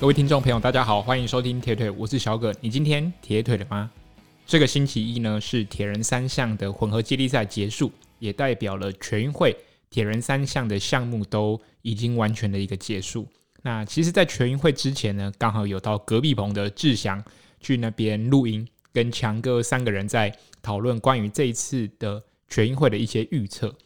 各位听众朋友，大家好，欢迎收听铁腿，我是小葛。你今天铁腿了吗？这个星期一呢，是铁人三项的混合接力赛结束，也代表了全运会铁人三项的项目都已经完全的一个结束。那其实，在全运会之前呢，刚好有到隔壁棚的志祥去那边录音，跟强哥三个人在讨论关于这一次的全运会的一些预测。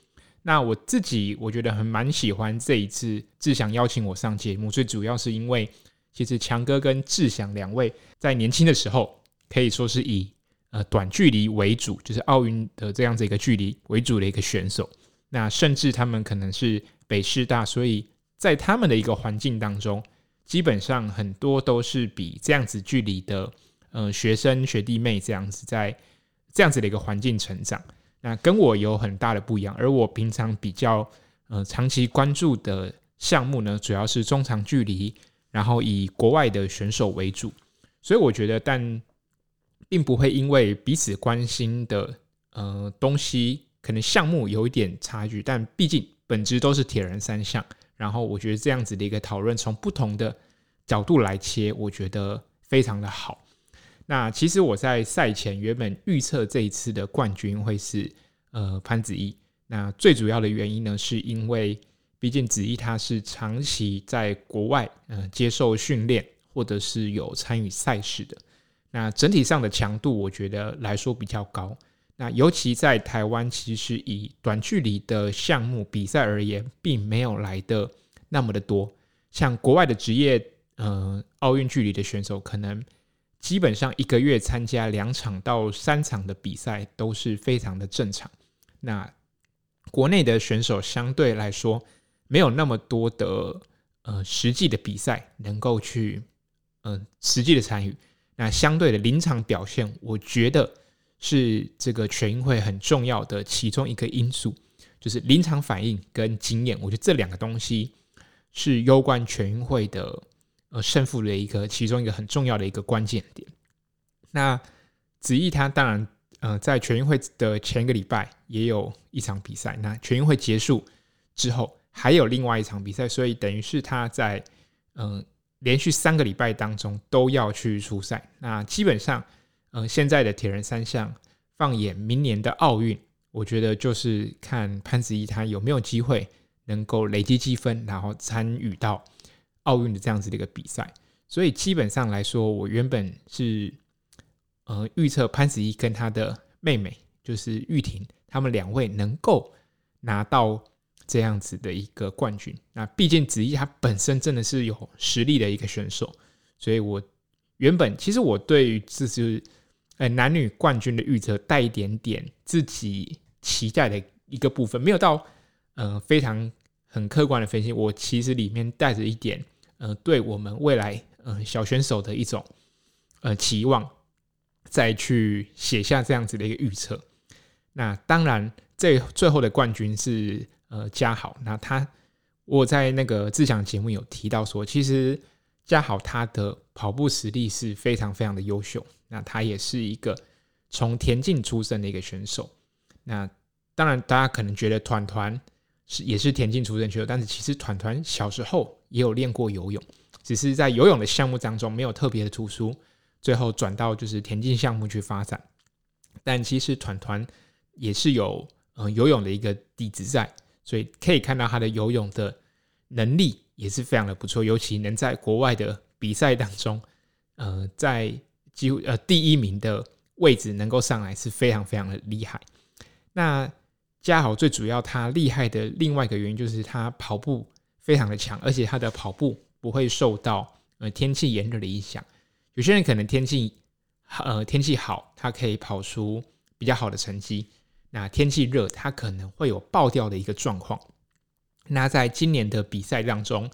那我自己我觉得很蛮喜欢这一次志祥邀请我上节目，最主要是因为。其实强哥跟志祥两位在年轻的时候，可以说是以呃短距离为主，就是奥运的这样子一个距离为主的一个选手。那甚至他们可能是北师大，所以在他们的一个环境当中，基本上很多都是比这样子距离的呃学生学弟妹这样子在这样子的一个环境成长。那跟我有很大的不一样，而我平常比较呃长期关注的项目呢，主要是中长距离。然后以国外的选手为主，所以我觉得，但并不会因为彼此关心的呃东西可能项目有一点差距，但毕竟本质都是铁人三项。然后我觉得这样子的一个讨论，从不同的角度来切，我觉得非常的好。那其实我在赛前原本预测这一次的冠军会是呃潘子怡，那最主要的原因呢，是因为。毕竟子怡他是长期在国外，呃，接受训练，或者是有参与赛事的。那整体上的强度，我觉得来说比较高。那尤其在台湾，其实以短距离的项目比赛而言，并没有来的那么的多。像国外的职业，呃，奥运距离的选手，可能基本上一个月参加两场到三场的比赛都是非常的正常。那国内的选手相对来说，没有那么多的呃实际的比赛能够去嗯、实际的参与，那相对的临场表现，我觉得是这个全运会很重要的其中一个因素，就是临场反应跟经验，我觉得这两个东西是攸关全运会的呃胜负的一个其中一个很重要的一个关键点。那子怡他当然呃在全运会的前一个礼拜也有一场比赛，那全运会结束之后。还有另外一场比赛，所以等于是他在嗯、呃、连续三个礼拜当中都要去出赛。那基本上，嗯、呃，现在的铁人三项放眼明年的奥运，我觉得就是看潘子怡他有没有机会能够累积积分，然后参与到奥运的这样子的一个比赛。所以基本上来说，我原本是呃预测潘子怡跟他的妹妹就是玉婷，他们两位能够拿到。这样子的一个冠军，那毕竟子怡他本身真的是有实力的一个选手，所以我原本其实我对于这是呃男女冠军的预测带一点点自己期待的一个部分，没有到呃非常很客观的分析，我其实里面带着一点呃对我们未来呃小选手的一种呃期望，再去写下这样子的一个预测。那当然，最最后的冠军是。呃，嘉豪，那他我在那个自享节目有提到说，其实嘉豪他的跑步实力是非常非常的优秀。那他也是一个从田径出身的一个选手。那当然，大家可能觉得团团是也是田径出身选手，但是其实团团小时候也有练过游泳，只是在游泳的项目当中没有特别的突出，最后转到就是田径项目去发展。但其实团团也是有呃游泳的一个底子在。所以可以看到他的游泳的能力也是非常的不错，尤其能在国外的比赛当中，呃，在几乎呃第一名的位置能够上来是非常非常的厉害。那嘉豪最主要他厉害的另外一个原因就是他跑步非常的强，而且他的跑步不会受到呃天气炎热的影响。有些人可能天气呃天气好，他可以跑出比较好的成绩。那天气热，它可能会有爆掉的一个状况。那在今年的比赛当中，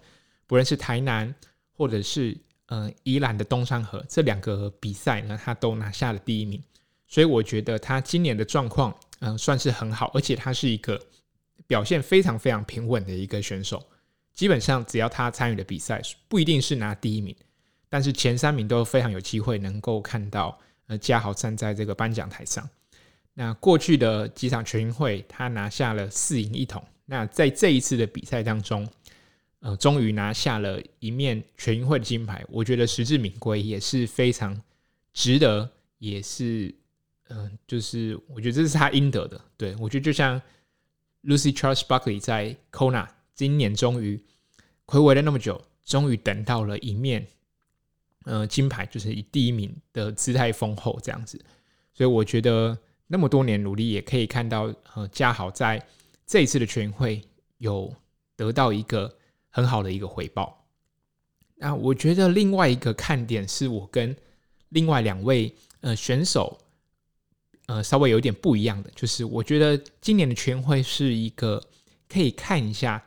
不论是台南或者是呃宜兰的东山河这两个比赛呢，他都拿下了第一名。所以我觉得他今年的状况，嗯，算是很好，而且他是一个表现非常非常平稳的一个选手。基本上只要他参与的比赛，不一定是拿第一名，但是前三名都非常有机会能够看到呃嘉豪站在这个颁奖台上。那过去的几场全运会，他拿下了四银一铜。那在这一次的比赛当中，呃，终于拿下了一面全运会的金牌，我觉得实至名归，也是非常值得，也是，嗯、就是我觉得这是他应得的。对，我觉得就像 Lucy Charles Buckley 在 Kona 今年终于睽违了那么久，终于等到了一面，呃，金牌，就是以第一名的姿态丰厚这样子。所以我觉得那么多年努力，也可以看到，呃，嘉豪在这一次的全运会有得到一个。很好的一个回报。那我觉得另外一个看点是我跟另外两位呃选手呃稍微有点不一样的，就是我觉得今年的全会是一个可以看一下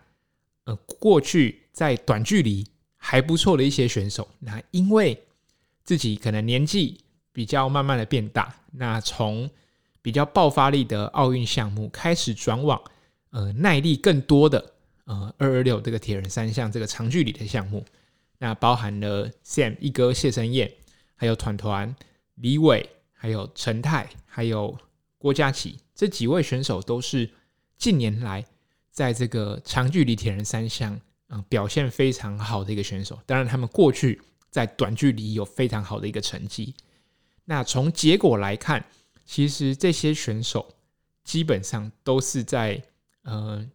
呃过去在短距离还不错的一些选手，那因为自己可能年纪比较慢慢的变大，那从比较爆发力的奥运项目开始转往呃耐力更多的。呃，二二六这个铁人三项这个长距离的项目，那包含了 Sam 一哥谢生燕，还有团团李伟，还有陈泰，还有郭嘉琪这几位选手，都是近年来在这个长距离铁人三项，嗯、表现非常好的一个选手。当然，他们过去在短距离有非常好的一个成绩。那从结果来看，其实这些选手基本上都是在呃。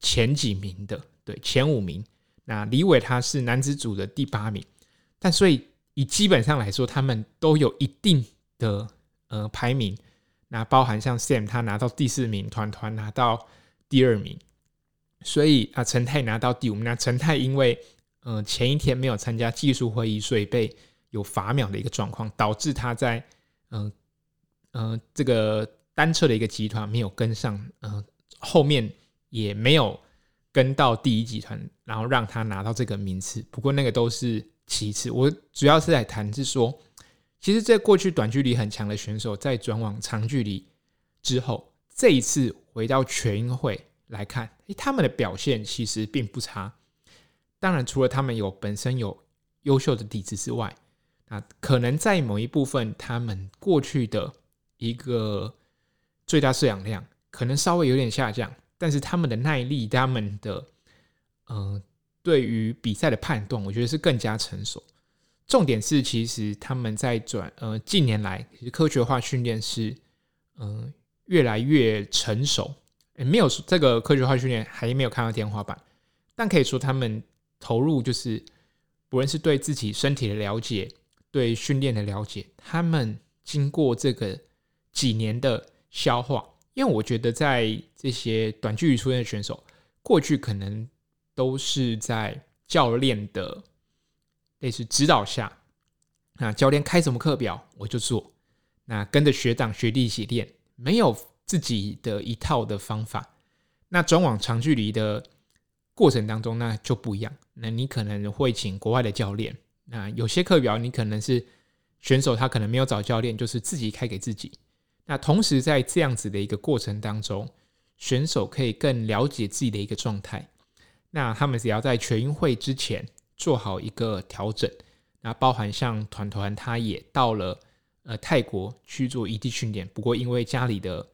前几名的，对，前五名。那李伟他是男子组的第八名，但所以以基本上来说，他们都有一定的呃排名。那包含像 Sam 他拿到第四名，团团拿到第二名，所以啊陈泰拿到第五名。那陈泰因为呃前一天没有参加技术会议，所以被有罚秒的一个状况，导致他在嗯、呃、这个单车的一个集团没有跟上，呃、后面。也没有跟到第一集团，然后让他拿到这个名次。不过那个都是其次，我主要是在谈是说，其实，在过去短距离很强的选手，在转往长距离之后，这一次回到全运会来看，诶，他们的表现其实并不差。当然，除了他们有本身有优秀的底子之外，那可能在某一部分，他们过去的一个最大摄氧量可能稍微有点下降。但是他们的耐力，他们的呃，对于比赛的判断，我觉得是更加成熟。重点是，其实他们在转呃近年来，其实科学化训练是嗯、越来越成熟。没有这个科学化训练还没有看到天花板，但可以说他们投入就是不论是对自己身体的了解，对训练的了解，他们经过这个几年的消化。因为我觉得，在这些短距离出现的选手，过去可能都是在教练的类似指导下，那教练开什么课表我就做，那跟着学长学弟一起练，没有自己的一套的方法。那转往长距离的过程当中，那就不一样。那你可能会请国外的教练，那有些课表你可能是选手他可能没有找教练，就是自己开给自己。那同时，在这样子的一个过程当中，选手可以更了解自己的一个状态。那他们只要在全运会之前做好一个调整。那包含像团团，他也到了呃泰国去做异地训练。不过因为家里的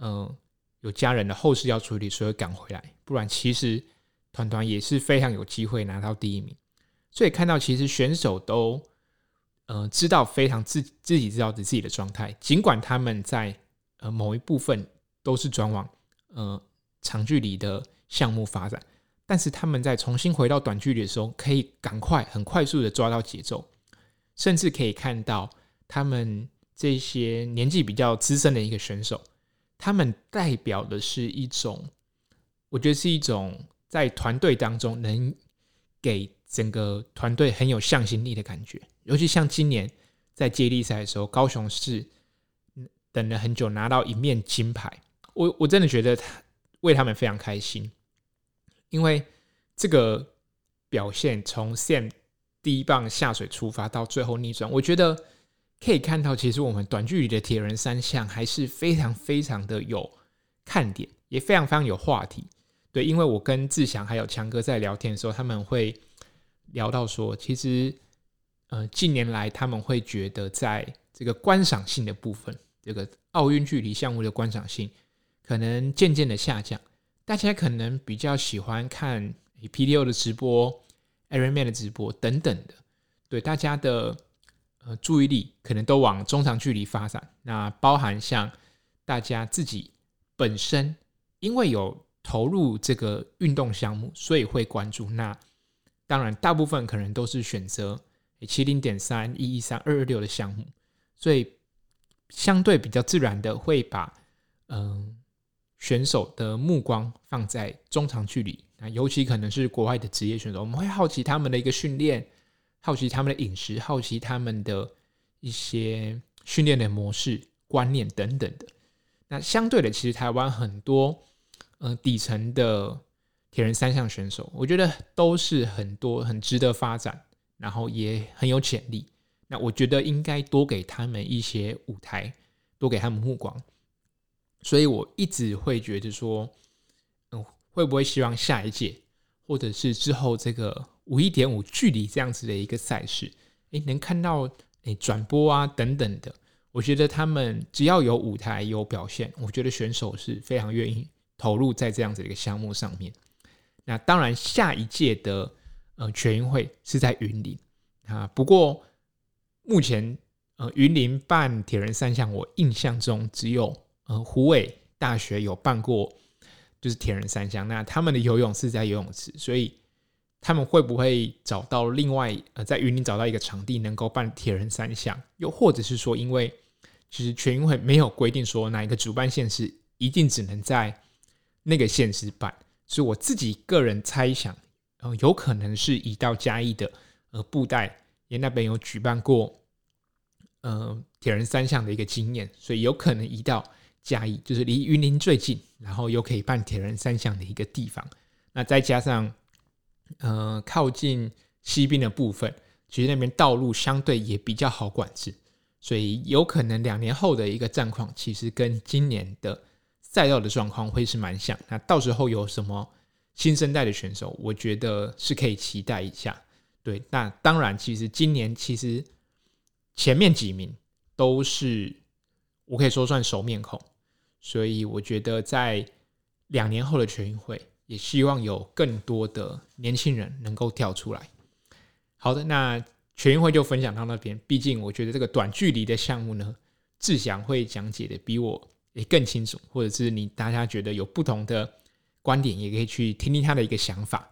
嗯、呃、有家人的后事要处理，所以赶回来。不然其实团团也是非常有机会拿到第一名。所以看到其实选手都。呃，知道非常自自己知道自己的状态，尽管他们在呃某一部分都是转往呃长距离的项目发展，但是他们在重新回到短距离的时候，可以赶快很快速的抓到节奏，甚至可以看到他们这些年纪比较资深的一个选手，他们代表的是一种，我觉得是一种在团队当中能给整个团队很有向心力的感觉。尤其像今年在接力赛的时候，高雄市等了很久拿到一面金牌，我我真的觉得他为他们非常开心，因为这个表现从 Sam 第一棒下水出发到最后逆转，我觉得可以看到，其实我们短距离的铁人三项还是非常非常的有看点，也非常非常有话题。对，因为我跟志祥还有强哥在聊天的时候，他们会聊到说，其实。呃，近年来他们会觉得，在这个观赏性的部分，这个奥运距离项目的观赏性可能渐渐的下降。大家可能比较喜欢看 PTO 的直播、Ironman 的直播等等的，对大家的呃注意力可能都往中长距离发展。那包含像大家自己本身，因为有投入这个运动项目，所以会关注。那当然，大部分可能都是选择七零点三、一一三、二二六的项目，所以相对比较自然的会把嗯、选手的目光放在中长距离。那尤其可能是国外的职业选手，我们会好奇他们的一个训练，好奇他们的饮食，好奇他们的一些训练的模式、观念等等的。那相对的，其实台湾很多呃底层的铁人三项选手，我觉得都是很多很值得发展，然后也很有潜力。那我觉得应该多给他们一些舞台，多给他们目光。所以我一直会觉得说。嗯会不会希望下一届，或者是之后这个五一点五距离这样子的一个赛事，诶，能看到诶转播啊等等的？我觉得他们只要有舞台有表现，我觉得选手是非常愿意投入在这样子的一个项目上面。那当然，下一届的呃全运会是在云林啊。不过目前呃云林办铁人三项，我印象中只有呃虎尾大学有办过。就是铁人三项，那他们的游泳是在游泳池，所以他们会不会找到另外呃，在云林找到一个场地能够办铁人三项？又或者是说，因为其实全运会没有规定说哪一个主办县是一定只能在那个现实版是我自己个人猜想，呃，有可能是移到嘉义的呃布袋，因为那边有举办过呃铁人三项的一个经验，所以有可能移到。嘉义就是离云林最近，然后又可以办铁人三项的一个地方。那再加上，呃，靠近西滨的部分，其实那边道路相对也比较好管制，所以有可能两年后的一个战况，其实跟今年的赛道的状况会是蛮像。那到时候有什么新生代的选手，我觉得是可以期待一下。对，那当然，其实今年其实前面几名都是我可以说算熟面孔。所以我觉得，在两年后的全运会，也希望有更多的年轻人能够跳出来。好的，那全运会就分享到那边。毕竟我觉得这个短距离的项目呢，志祥会讲解的比我也更清楚，或者是你大家觉得有不同的观点，也可以去听听他的一个想法。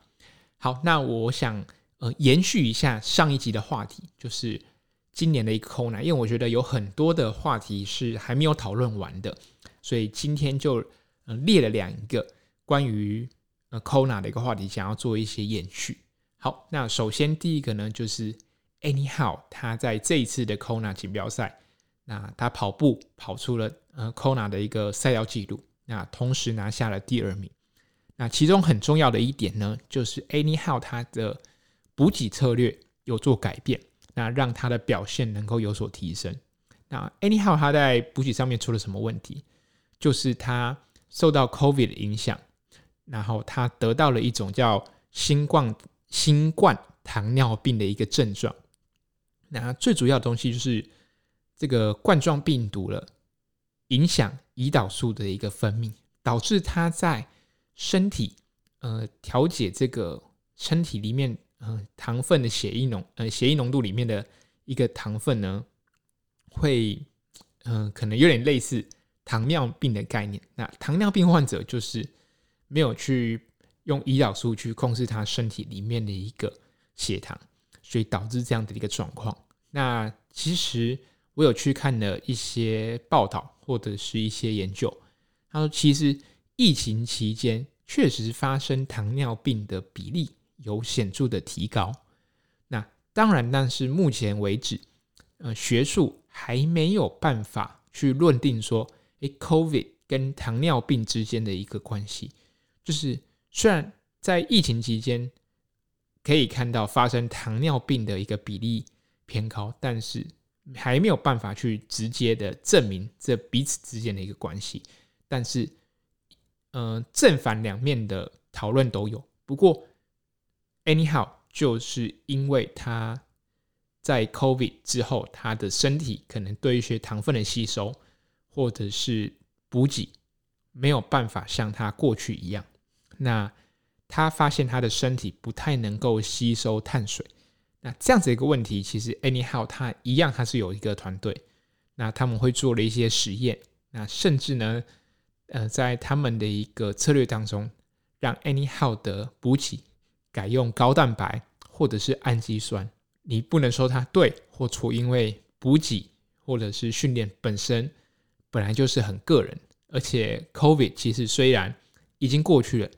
好，那我想呃延续一下上一集的话题，就是今年的一个 Kona，因为我觉得有很多的话题是还没有讨论完的。所以今天就呃列了两个关于呃 Kona 的一个话题，想要做一些延续。好，那首先第一个呢，就是 Anyhow 他在这一次的 Kona 锦标赛，那他跑步跑出了呃 Kona 的一个赛道记录，那同时拿下了第二名。那其中很重要的一点呢，就是 Anyhow 他的补给策略有做改变，那让他的表现能够有所提升。那 Anyhow 他在补给上面出了什么问题？就是他受到 COVID 的影响，然后他得到了一种叫新冠新冠糖尿病的一个症状。那最主要的东西就是这个冠状病毒了，影响胰岛素的一个分泌，导致他在身体呃调节这个身体里面呃糖分的血液浓呃血液浓度里面的一个糖分呢，会嗯、可能有点类似。糖尿病的概念，那糖尿病患者就是没有去用胰岛素去控制他身体里面的一个血糖，所以导致这样的一个状况。那其实我有去看了一些报道或者是一些研究，他说其实疫情期间确实发生糖尿病的比例有显著的提高。那当然，但是目前为止，呃，学术还没有办法去论定说。诶，COVID 跟糖尿病之间的一个关系，就是虽然在疫情期间可以看到发生糖尿病的一个比例偏高，但是还没有办法去直接的证明这彼此之间的一个关系。但是，嗯、呃，正反两面的讨论都有。不过，anyhow，就是因为他在 COVID 之后，他的身体可能对一些糖分的吸收。或者是补给没有办法像他过去一样，那他发现他的身体不太能够吸收碳水。那这样子一个问题，其实 Anyhow 他一样，他是有一个团队，那他们会做了一些实验，那甚至呢，呃，在他们的一个策略当中，让 Anyhow 的补给改用高蛋白或者是氨基酸。你不能说它对或错，因为补给或者是训练本身本来就是很个人，而且 COVID 其实虽然已经过去了，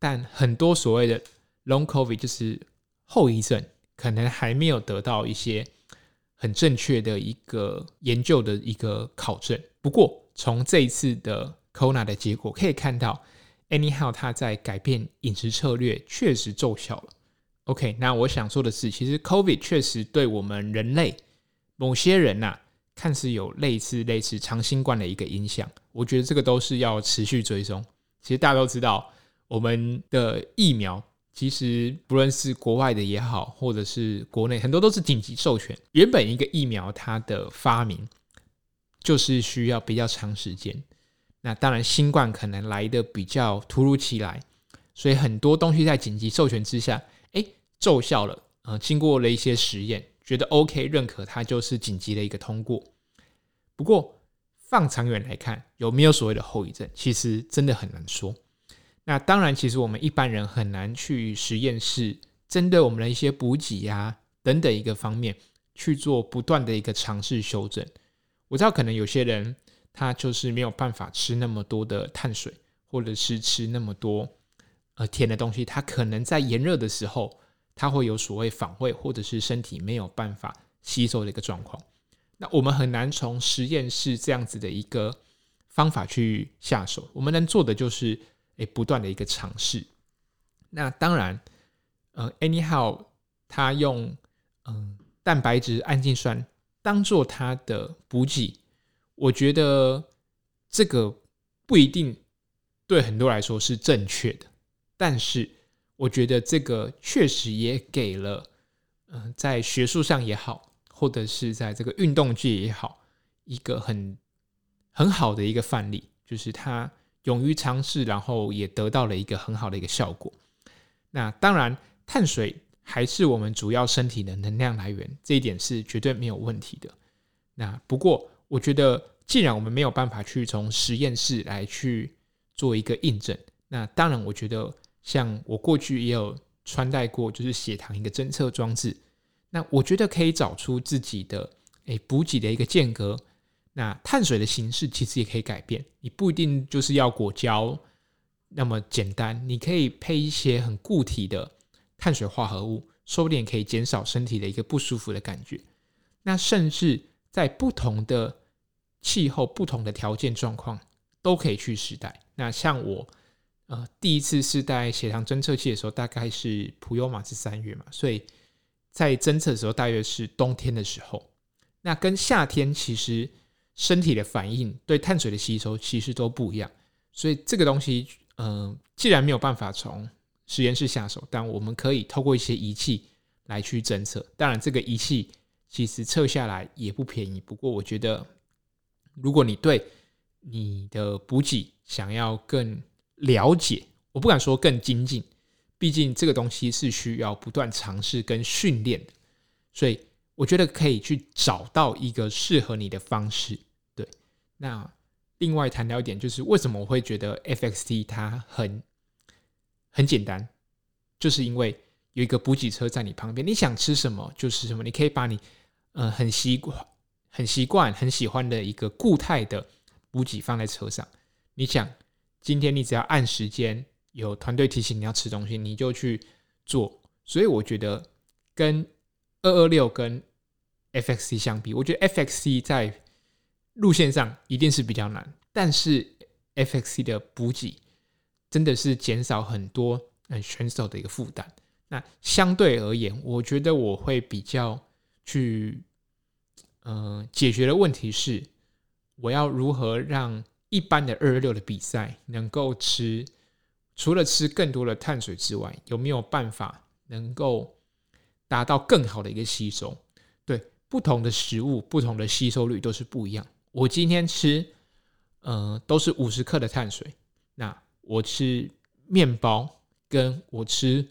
但很多所谓的 Long COVID 就是后遗症。可能还没有得到一些很正确的一个研究的一个考证。不过，从这一次的 Kona 的结果可以看到，Anyhow 它在改变饮食策略确实奏效了。OK，那我想说的是，其实 COVID 确实对我们人类某些人呐、啊，看似有类似类似长新冠的一个影响。我觉得这个都是要持续追踪。其实大家都知道，我们的疫苗。其实不论是国外的也好，或者是国内，很多都是紧急授权。原本一个疫苗它的发明就是需要比较长时间。那当然，新冠可能来的比较突如其来，所以很多东西在紧急授权之下，哎，奏效了。呃，经过了一些实验，觉得 OK，认可它就是紧急的一个通过。不过放长远来看，有没有所谓的后遗症，其实真的很难说。那当然，其实我们一般人很难去实验室针对我们的一些补给呀等等一个方面去做不断的一个尝试修正。我知道可能有些人他就是没有办法吃那么多的碳水，或者是吃那么多呃甜的东西，他可能在炎热的时候他会有所谓反胃，或者是身体没有办法吸收的一个状况。那我们很难从实验室这样子的一个方法去下手，我们能做的就是。诶，不断的一个尝试。那当然，呃，anyhow，他用嗯、蛋白质、氨基酸当做他的补给，我觉得这个不一定对很多来说是正确的。但是，我觉得这个确实也给了嗯、在学术上也好，或者是在这个运动界也好，一个很很好的一个范例，就是他。勇于尝试，然后也得到了一个很好的一个效果。那当然，碳水还是我们主要身体的能量来源，这一点是绝对没有问题的。那不过，我觉得既然我们没有办法去从实验室来去做一个印证，那当然，我觉得像我过去也有穿戴过，就是血糖一个侦测装置。那我觉得可以找出自己的诶补给的一个间隔。那碳水的形式其实也可以改变，你不一定就是要果胶那么简单，你可以配一些很固体的碳水化合物，说不定可以减少身体的一个不舒服的感觉。那甚至在不同的气候、不同的条件状况，都可以去试戴。那像我，呃，第一次试戴血糖侦测器的时候，大概是普悠玛是三月嘛，所以在侦测的时候大约是冬天的时候。那跟夏天其实。身体的反应对碳水的吸收其实都不一样，所以这个东西，嗯、既然没有办法从实验室下手，但我们可以透过一些仪器来去侦测。当然，这个仪器其实测下来也不便宜。不过，我觉得如果你对你的补给想要更了解，我不敢说更精进，毕竟这个东西是需要不断尝试跟训练的，所以我觉得可以去找到一个适合你的方式。那另外谈到一点，就是为什么我会觉得 FXT 它很很简单，就是因为有一个补给车在你旁边，你想吃什么就是什么，你可以把你呃很习惯、很习惯、很喜欢的一个固态的补给放在车上。你想今天你只要按时间，有团队提醒你要吃东西，你就去做。所以我觉得跟二二六跟 FXT 相比，我觉得 FXT 在路线上一定是比较难，但是 F.X.C 的补给真的是减少很多嗯选手的一个负担。那相对而言，我觉得我会比较去嗯、解决的问题是，我要如何让一般的二二六的比赛能够吃，除了吃更多的碳水之外，有没有办法能够达到更好的一个吸收？对，不同的食物，不同的吸收率都是不一样。我今天吃，嗯、呃，都是五十克的碳水。那我吃面包跟我吃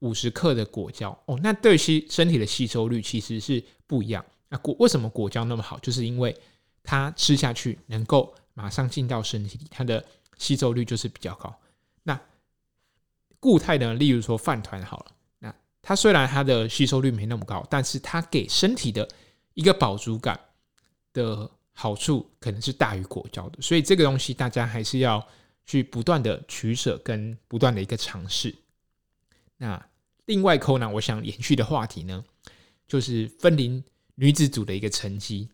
五十克的果胶哦，那对吸身体的吸收率其实是不一样。那果为什么果胶那么好？就是因为它吃下去能够马上进到身体里，它的吸收率就是比较高。那固态呢？例如说饭团好了，那它虽然它的吸收率没那么高，但是它给身体的一个饱足感的好处可能是大于果胶的。所以这个东西大家还是要去不断的取舍跟不断的一个尝试。那另外扣呢，我想延续的话题呢，就是分龄女子组的一个成绩。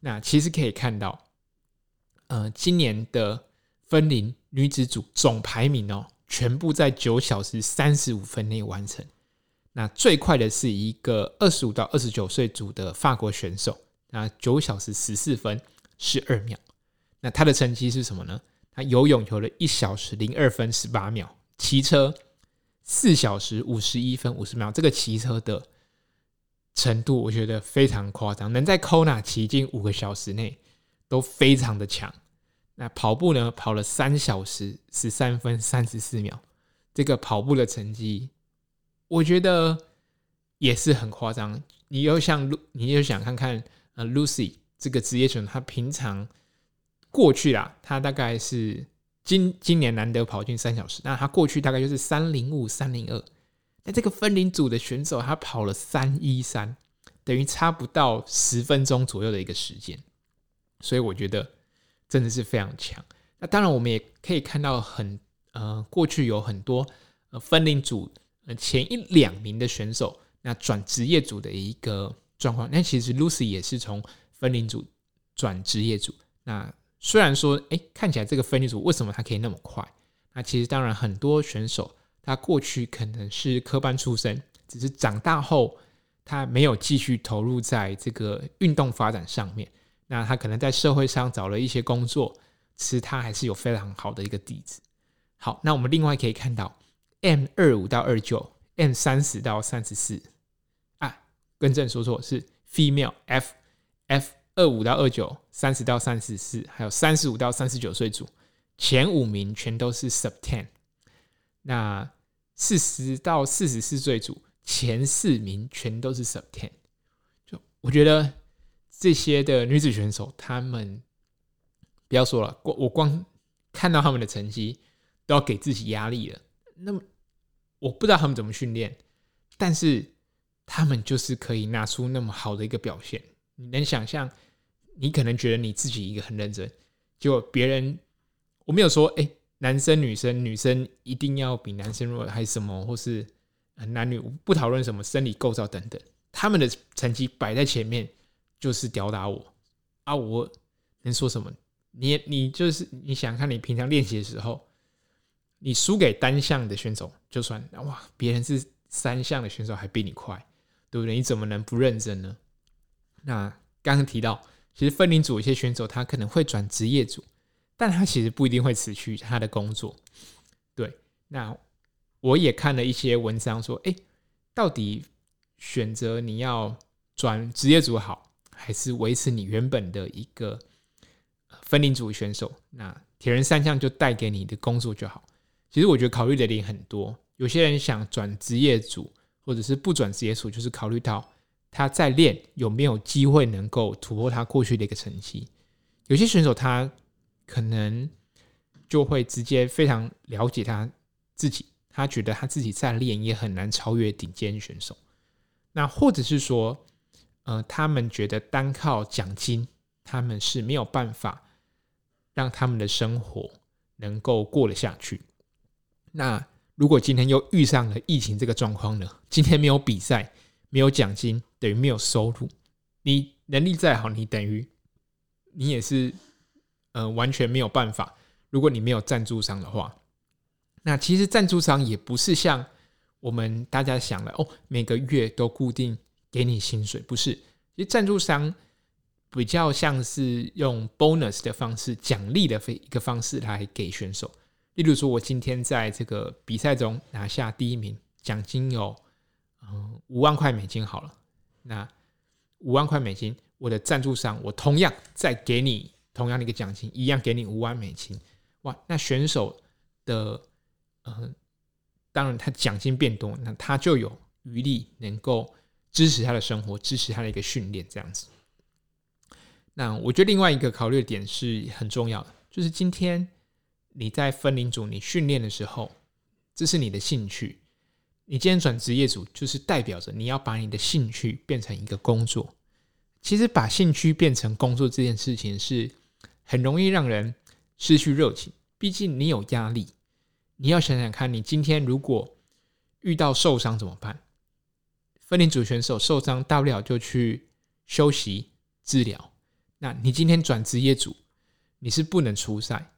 那其实可以看到，呃，今年的分龄女子组总排名哦。全部在九小时三十五分内完成。那最快的是一个二十五到二十九岁组的法国选手，那九小时十四分十二秒。那他的成绩是什么呢？他游泳游了一小时零二分十八秒，骑车四小时五十一分五十秒。这个骑车的程度，我觉得非常夸张，能在 Kona 骑进五个小时内，都非常的强。那跑步呢？跑了三小时十三分三十四秒，这个跑步的成绩，我觉得也是很夸张。你又想，你又想看看，Lucy 这个职业选手，他平常过去啦，他大概是今今年难得跑进三小时，那他过去大概就是三零五三零二。那这个分龄组的选手，他跑了三一三，等于差不到十分钟左右的一个时间，所以我觉得。真的是非常强。那当然，我们也可以看到很呃，过去有很多呃分龄组呃前一两名的选手，那转职业组的一个状况。那其实 Lucy 也是从分龄组转职业组。那虽然说，哎，看起来这个分龄组为什么它可以那么快？那其实当然很多选手他过去可能是科班出身，只是长大后他没有继续投入在这个运动发展上面。那他可能在社会上找了一些工作，其实他还是有非常好的一个底子。好，那我们另外可以看到，M 二五到二九，M 三十到三十四，更正说错是 female F F 二五到二九，三十到三十四，还有三十五到三十九岁组，前五名全都是 sub ten。那四十到四十四岁组前四名全都是 sub ten，就我觉得。这些的女子选手，她们不要说了，我我光看到他们的成绩都要给自己压力了。那么我不知道他们怎么训练，但是他们就是可以拿出那么好的一个表现。你能想象？你可能觉得你自己一个很认真，结果别人我没有说，哎，男生女生女生一定要比男生弱还是什么，或是男女不讨论什么生理构造等等，他们的成绩摆在前面。就是吊打我啊！我能说什么？你你就是你想看你平常练习的时候，你输给单项的选手，就算哇，别人是三项的选手还比你快，对不对？你怎么能不认真呢？那刚刚提到，其实分龄组有些选手他可能会转职业组，但他其实不一定会辞去他的工作。对，那我也看了一些文章说，哎，到底选择你要转职业组好？还是维持你原本的一个分龄组选手，那铁人三项就带给你的工作就好。其实我觉得考虑的点很多，有些人想转职业组，或者是不转职业组，就是考虑到他在练有没有机会能够突破他过去的一个成绩。有些选手他可能就会直接非常了解他自己，他觉得他自己在练也很难超越顶尖选手。那或者是说。呃，他们觉得单靠奖金，他们是没有办法让他们的生活能够过得下去。那如果今天又遇上了疫情这个状况呢？今天没有比赛，没有奖金，等于没有收入。你能力再好，你等于你也是呃完全没有办法。如果你没有赞助商的话，那其实赞助商也不是像我们大家想的哦，每个月都固定。给你薪水不是，其实赞助商比较像是用 bonus 的方式，奖励的非一个方式来给选手。例如说，我今天在这个比赛中拿下第一名，奖金有嗯五万块美金好了。那五万块美金，我的赞助商我同样再给你同样的一个奖金，一样给你五万美金。哇，那选手的嗯当然他奖金变多，那他就有余力能够支持他的生活，支持他的一个训练这样子。那我觉得另外一个考虑的点是很重要的，就是今天你在分龄组你训练的时候，这是你的兴趣。你今天转职业组，就是代表着你要把你的兴趣变成一个工作。其实把兴趣变成工作这件事情是很容易让人失去热情。毕竟你有压力，你要想想看，你今天如果遇到受伤怎么办？分龄组选手受伤，大不了就去休息治疗。那你今天转职业组，你是不能出赛。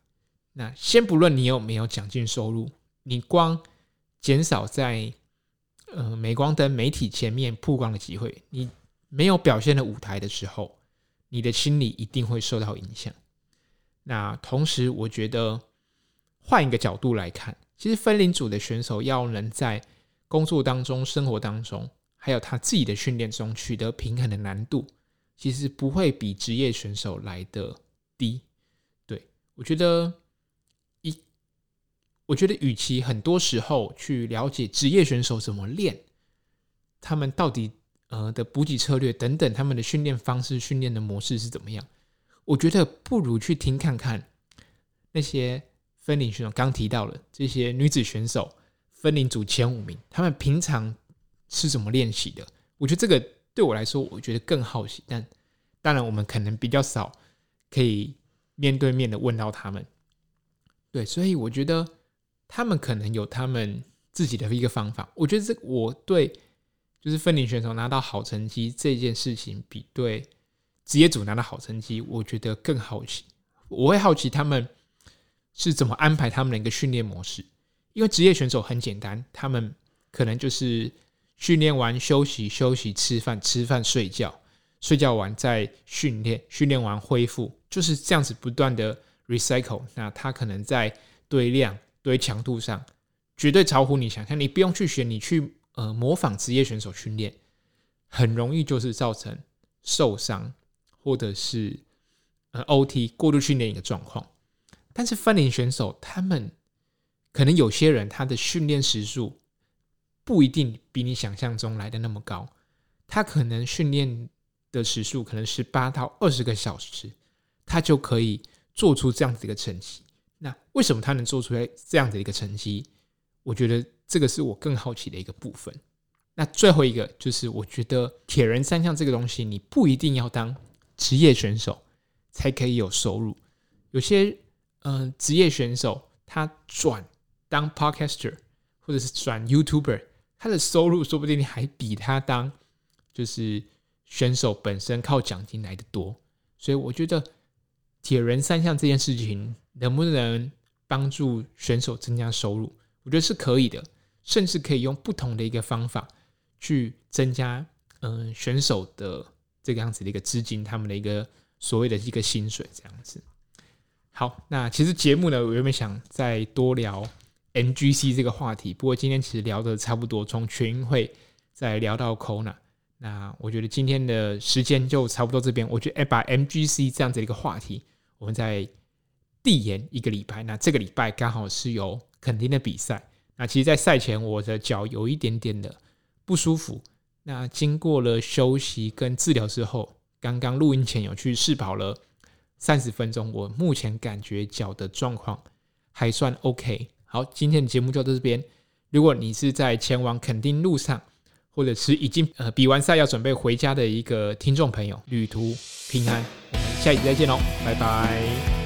那先不论你有没有奖金收入，你光减少在呃，镁光灯媒体前面曝光的机会，你没有表现的舞台的时候，你的心理一定会受到影响。那同时，我觉得换一个角度来看，其实分龄组的选手要能在工作当中、生活当中，还有他自己的训练中取得平衡的难度，其实不会比职业选手来得低。对，我觉得。我觉得，与其很多时候去了解职业选手怎么练，他们到底呃的补给策略等等，他们的训练方式、训练的模式是怎么样，我觉得不如去听看看那些分龄选手刚提到了这些女子选手分龄组前五名，他们平常是怎么练习的？我觉得这个对我来说，我觉得更好奇。但当然，我们可能比较少可以面对面的问到他们。对，所以我觉得。他们可能有他们自己的一个方法，我觉得这我对就是分龄选手拿到好成绩这件事情，比对职业组拿到好成绩，我觉得更好奇。我会好奇他们是怎么安排他们的一个训练模式，因为职业选手很简单，他们可能就是训练完休息休息，吃饭吃饭睡觉，睡觉完再训练，训练完恢复，就是这样子不断的 recycle。那他可能在对量。对强度上，绝对超乎你想象。你不用去学，你去呃模仿职业选手训练，很容易就是造成受伤，或者是呃 OT 过度训练一个状况。但是翻领选手他们可能有些人他的训练时数不一定比你想象中来的那么高，他可能训练的时数可能是八到二十个小时，他就可以做出这样子一个成绩。那为什么他能做出来这样的一个成绩？我觉得这个是我更好奇的一个部分。那最后一个就是，我觉得铁人三项这个东西，你不一定要当职业选手才可以有收入。有些嗯、职业选手他转当 podcaster 或者是转 YouTuber，他的收入说不定还比他当就是选手本身靠奖金来得多。所以我觉得。铁人三项这件事情能不能帮助选手增加收入？我觉得是可以的，甚至可以用不同的一个方法去增加，嗯、选手的这个样子的一个资金，他们的一个所谓的一个薪水这样子。好，那其实节目呢，我原本想再多聊 MGC 这个话题，不过今天其实聊的差不多，从全运会再聊到 Kona。那我觉得今天的时间就差不多这边，我觉得哎，把 MGC 这样子的一个话题。我们在递延一个礼拜，那这个礼拜刚好是有垦丁的比赛。那其实，在赛前我的脚有一点点的不舒服。那经过了休息跟治疗之后，刚刚录音前有去试跑了三十分钟。我目前感觉脚的状况还算 OK。好，今天的节目就到这边。如果你是在前往垦丁路上，或者是已经呃比完赛要准备回家的一个听众朋友，旅途平安。下一集再见喽，拜拜。